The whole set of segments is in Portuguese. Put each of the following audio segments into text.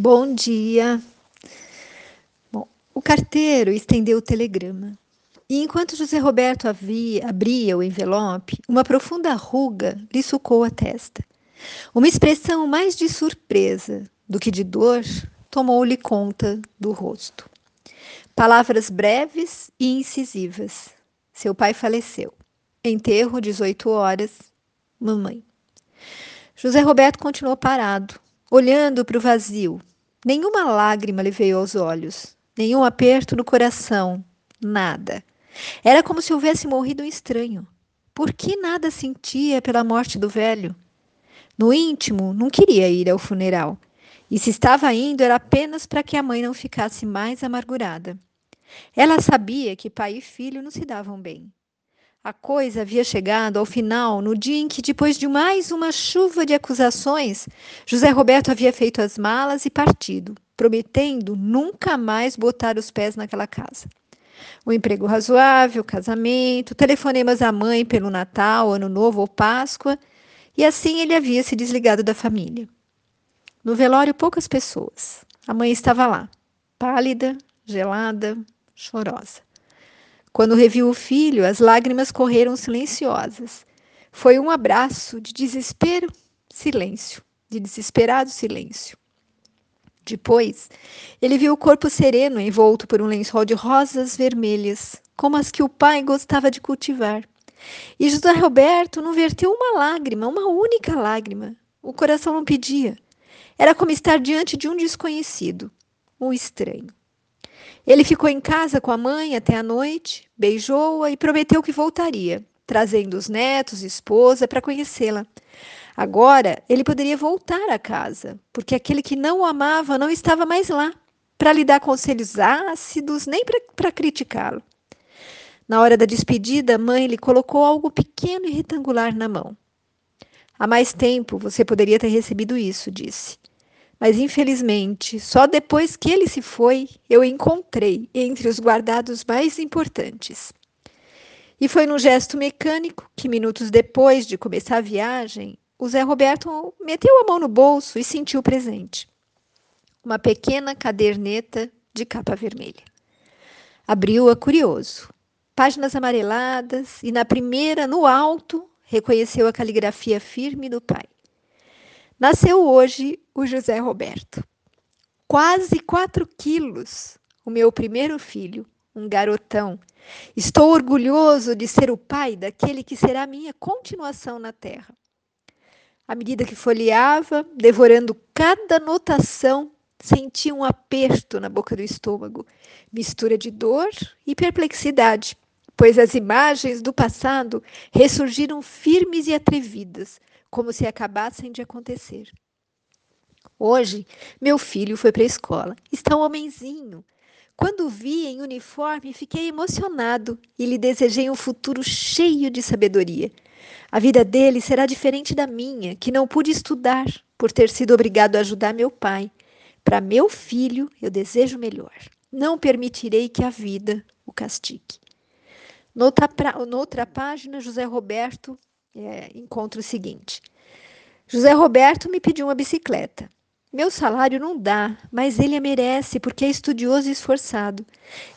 Bom dia. Bom, o carteiro estendeu o telegrama. E enquanto José Roberto havia, abria o envelope, uma profunda ruga lhe sucou a testa. Uma expressão mais de surpresa do que de dor tomou-lhe conta do rosto. Palavras breves e incisivas. Seu pai faleceu. Enterro, 18 horas. Mamãe. José Roberto continuou parado, olhando para o vazio. Nenhuma lágrima lhe veio aos olhos, nenhum aperto no coração, nada. Era como se houvesse morrido um estranho. Por que nada sentia pela morte do velho? No íntimo, não queria ir ao funeral. E se estava indo, era apenas para que a mãe não ficasse mais amargurada. Ela sabia que pai e filho não se davam bem. A coisa havia chegado ao final no dia em que, depois de mais uma chuva de acusações, José Roberto havia feito as malas e partido, prometendo nunca mais botar os pés naquela casa. O emprego razoável, casamento, telefonemas à mãe pelo Natal, Ano Novo ou Páscoa, e assim ele havia se desligado da família. No velório, poucas pessoas. A mãe estava lá, pálida, gelada, chorosa. Quando reviu o filho, as lágrimas correram silenciosas. Foi um abraço de desespero, silêncio, de desesperado silêncio. Depois, ele viu o corpo sereno envolto por um lençol de rosas vermelhas, como as que o pai gostava de cultivar. E José Roberto não verteu uma lágrima, uma única lágrima. O coração não pedia. Era como estar diante de um desconhecido, um estranho. Ele ficou em casa com a mãe até a noite, beijou-a e prometeu que voltaria, trazendo os netos e esposa para conhecê-la. Agora ele poderia voltar a casa, porque aquele que não o amava não estava mais lá para lhe dar conselhos ácidos, nem para criticá-lo. Na hora da despedida, a mãe lhe colocou algo pequeno e retangular na mão. Há mais tempo você poderia ter recebido isso, disse. Mas infelizmente, só depois que ele se foi, eu encontrei entre os guardados mais importantes. E foi num gesto mecânico que, minutos depois de começar a viagem, o Zé Roberto meteu a mão no bolso e sentiu o presente. Uma pequena caderneta de capa vermelha. Abriu-a curioso. Páginas amareladas e na primeira, no alto, reconheceu a caligrafia firme do pai. Nasceu hoje o José Roberto. Quase quatro quilos, o meu primeiro filho, um garotão. Estou orgulhoso de ser o pai daquele que será minha continuação na terra. À medida que folheava, devorando cada anotação, senti um aperto na boca do estômago, mistura de dor e perplexidade, pois as imagens do passado ressurgiram firmes e atrevidas, como se acabassem de acontecer. Hoje, meu filho foi para a escola. Está um homenzinho. Quando o vi em uniforme, fiquei emocionado e lhe desejei um futuro cheio de sabedoria. A vida dele será diferente da minha, que não pude estudar por ter sido obrigado a ajudar meu pai. Para meu filho, eu desejo melhor. Não permitirei que a vida o castigue. Noutra, noutra página, José Roberto é, encontra o seguinte: José Roberto me pediu uma bicicleta. Meu salário não dá, mas ele a merece porque é estudioso e esforçado.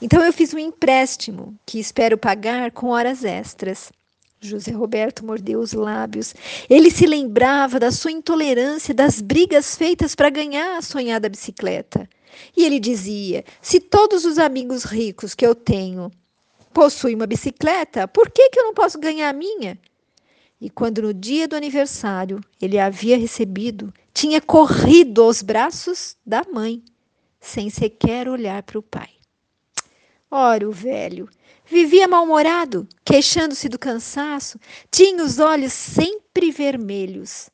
Então eu fiz um empréstimo que espero pagar com horas extras. José Roberto mordeu os lábios. Ele se lembrava da sua intolerância, das brigas feitas para ganhar a sonhada bicicleta. E ele dizia: se todos os amigos ricos que eu tenho possuem uma bicicleta, por que, que eu não posso ganhar a minha? E quando no dia do aniversário ele a havia recebido, tinha corrido aos braços da mãe, sem sequer olhar para o pai. Ora, o velho vivia mal-humorado, queixando-se do cansaço, tinha os olhos sempre vermelhos.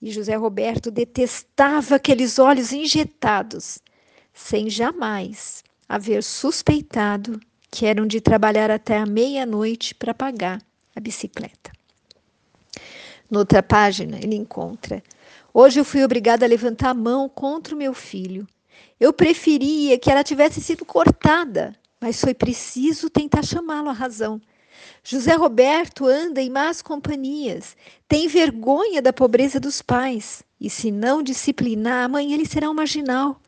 E José Roberto detestava aqueles olhos injetados, sem jamais haver suspeitado que eram de trabalhar até a meia-noite para pagar a bicicleta. Noutra página, ele encontra: Hoje eu fui obrigada a levantar a mão contra o meu filho. Eu preferia que ela tivesse sido cortada, mas foi preciso tentar chamá-lo à razão. José Roberto anda em más companhias, tem vergonha da pobreza dos pais, e se não disciplinar, amanhã ele será um marginal.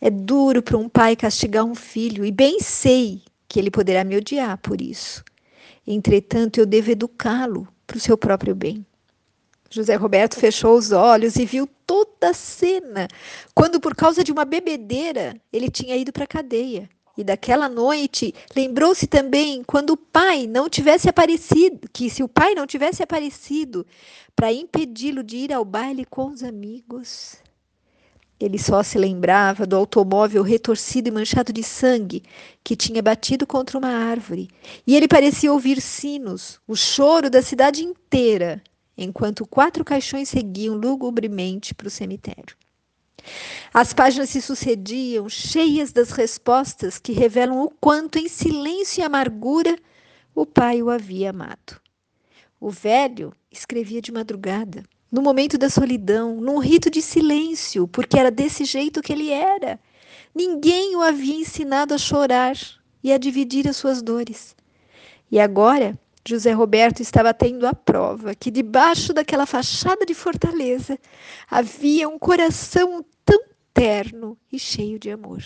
É duro para um pai castigar um filho, e bem sei que ele poderá me odiar por isso. Entretanto, eu devo educá-lo para o seu próprio bem. José Roberto fechou os olhos e viu toda a cena, quando, por causa de uma bebedeira, ele tinha ido para a cadeia. E daquela noite, lembrou-se também quando o pai não tivesse aparecido, que se o pai não tivesse aparecido para impedi-lo de ir ao baile com os amigos, ele só se lembrava do automóvel retorcido e manchado de sangue que tinha batido contra uma árvore, e ele parecia ouvir sinos, o choro da cidade inteira, enquanto quatro caixões seguiam lugubremente para o cemitério. As páginas se sucediam, cheias das respostas que revelam o quanto, em silêncio e amargura, o pai o havia amado. O velho escrevia de madrugada, no momento da solidão, num rito de silêncio, porque era desse jeito que ele era. Ninguém o havia ensinado a chorar e a dividir as suas dores. E agora, José Roberto estava tendo a prova que debaixo daquela fachada de fortaleza havia um coração tão terno e cheio de amor.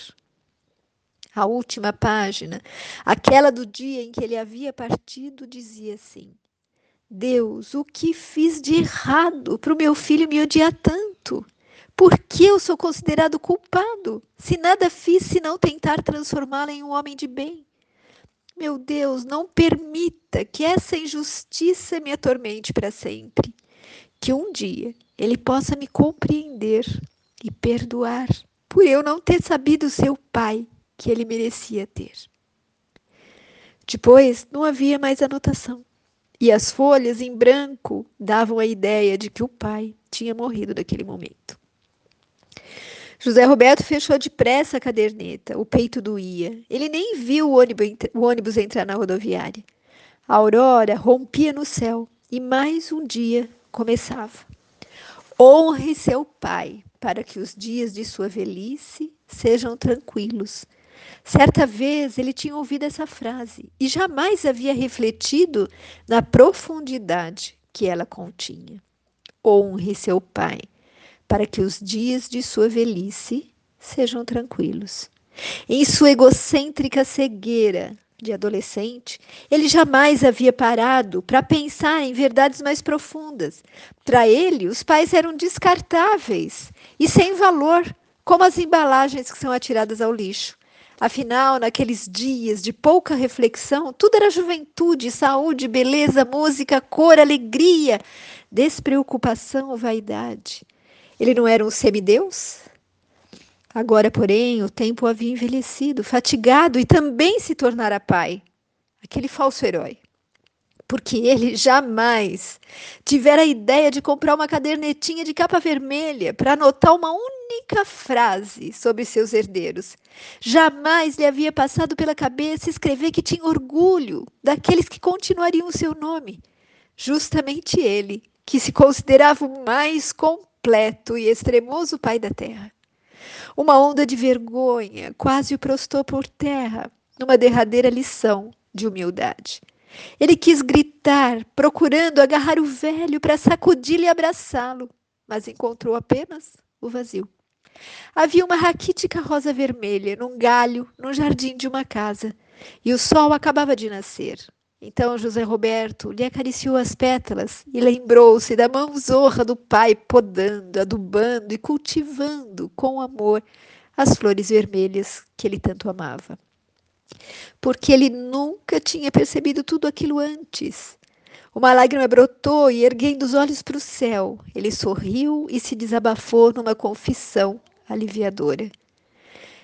A última página, aquela do dia em que ele havia partido, dizia assim: Deus, o que fiz de errado para o meu filho me odiar tanto? Por que eu sou considerado culpado, se nada fiz senão tentar transformá-lo em um homem de bem? Meu Deus, não permita que essa injustiça me atormente para sempre. Que um dia ele possa me compreender e perdoar por eu não ter sabido ser o pai que ele merecia ter. Depois não havia mais anotação e as folhas em branco davam a ideia de que o pai tinha morrido naquele momento. José Roberto fechou depressa a caderneta, o peito doía. Ele nem viu o ônibus, o ônibus entrar na rodoviária. A aurora rompia no céu e mais um dia começava. Honre seu pai, para que os dias de sua velhice sejam tranquilos, Certa vez ele tinha ouvido essa frase e jamais havia refletido na profundidade que ela continha. Honre seu pai, para que os dias de sua velhice sejam tranquilos. Em sua egocêntrica cegueira de adolescente, ele jamais havia parado para pensar em verdades mais profundas. Para ele, os pais eram descartáveis e sem valor, como as embalagens que são atiradas ao lixo. Afinal, naqueles dias de pouca reflexão, tudo era juventude, saúde, beleza, música, cor, alegria, despreocupação vaidade. Ele não era um semideus? Agora, porém, o tempo havia envelhecido, fatigado e também se tornara pai. Aquele falso herói porque ele jamais tivera a ideia de comprar uma cadernetinha de capa vermelha para anotar uma única frase sobre seus herdeiros. Jamais lhe havia passado pela cabeça escrever que tinha orgulho daqueles que continuariam o seu nome. Justamente ele, que se considerava o mais completo e extremoso pai da terra. Uma onda de vergonha quase o prostou por terra numa derradeira lição de humildade. Ele quis gritar, procurando agarrar o velho para sacudir e abraçá-lo, mas encontrou apenas o vazio. Havia uma raquítica rosa vermelha num galho, no jardim de uma casa, e o sol acabava de nascer. Então José Roberto lhe acariciou as pétalas e lembrou-se da mão zorra do pai podando, adubando e cultivando com amor as flores vermelhas que ele tanto amava porque ele nunca tinha percebido tudo aquilo antes. Uma lágrima brotou e, erguendo os olhos para o céu, ele sorriu e se desabafou numa confissão aliviadora.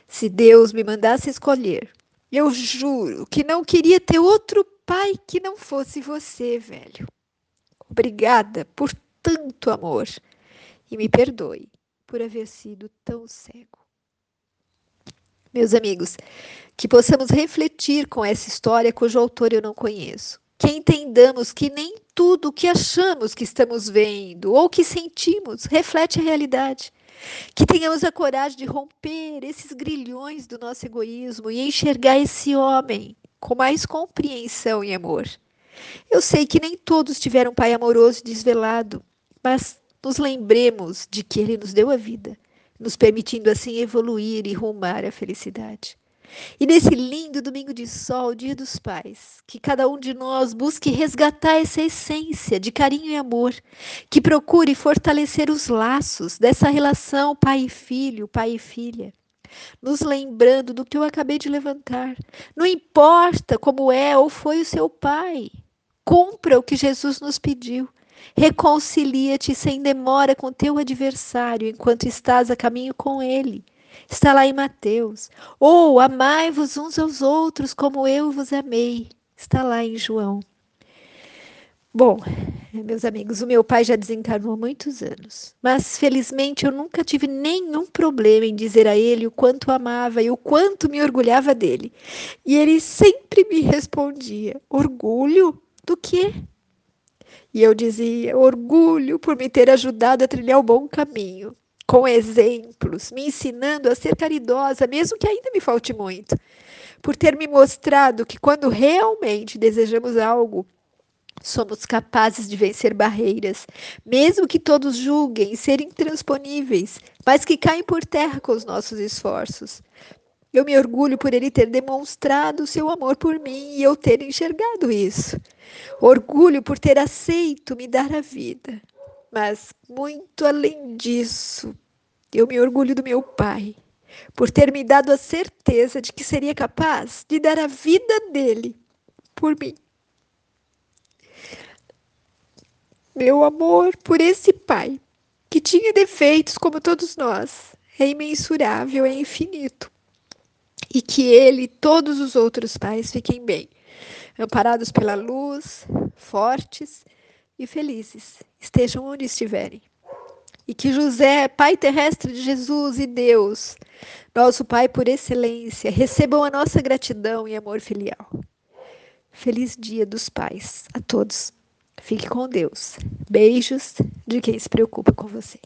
Se Deus me mandasse escolher, eu juro que não queria ter outro pai que não fosse você, velho. Obrigada por tanto amor e me perdoe por haver sido tão cego. Meus amigos, que possamos refletir com essa história cujo autor eu não conheço. Que entendamos que nem tudo o que achamos que estamos vendo ou que sentimos reflete a realidade. Que tenhamos a coragem de romper esses grilhões do nosso egoísmo e enxergar esse homem com mais compreensão e amor. Eu sei que nem todos tiveram um pai amoroso e desvelado, mas nos lembremos de que Ele nos deu a vida, nos permitindo assim evoluir e rumar à felicidade. E nesse lindo domingo de sol, Dia dos Pais, que cada um de nós busque resgatar essa essência de carinho e amor, que procure fortalecer os laços dessa relação pai e filho, pai e filha. Nos lembrando do que eu acabei de levantar. Não importa como é ou foi o seu pai, cumpra o que Jesus nos pediu. Reconcilia-te sem demora com teu adversário enquanto estás a caminho com ele. Está lá em Mateus. Ou oh, amai-vos uns aos outros como eu vos amei. Está lá em João. Bom, meus amigos, o meu pai já desencarnou há muitos anos, mas felizmente eu nunca tive nenhum problema em dizer a ele o quanto amava e o quanto me orgulhava dele. E ele sempre me respondia: orgulho do quê? E eu dizia: orgulho por me ter ajudado a trilhar o bom caminho com exemplos, me ensinando a ser caridosa, mesmo que ainda me falte muito, por ter me mostrado que quando realmente desejamos algo, somos capazes de vencer barreiras, mesmo que todos julguem ser intransponíveis, mas que caem por terra com os nossos esforços. Eu me orgulho por ele ter demonstrado seu amor por mim e eu ter enxergado isso. Orgulho por ter aceito me dar a vida. Mas, muito além disso, eu me orgulho do meu pai, por ter me dado a certeza de que seria capaz de dar a vida dele por mim. Meu amor por esse pai, que tinha defeitos como todos nós, é imensurável, é infinito. E que ele e todos os outros pais fiquem bem, amparados pela luz, fortes e felizes, estejam onde estiverem. E que José, Pai terrestre de Jesus e Deus, nosso Pai por excelência, recebam a nossa gratidão e amor filial. Feliz Dia dos Pais a todos. Fique com Deus. Beijos de quem se preocupa com você.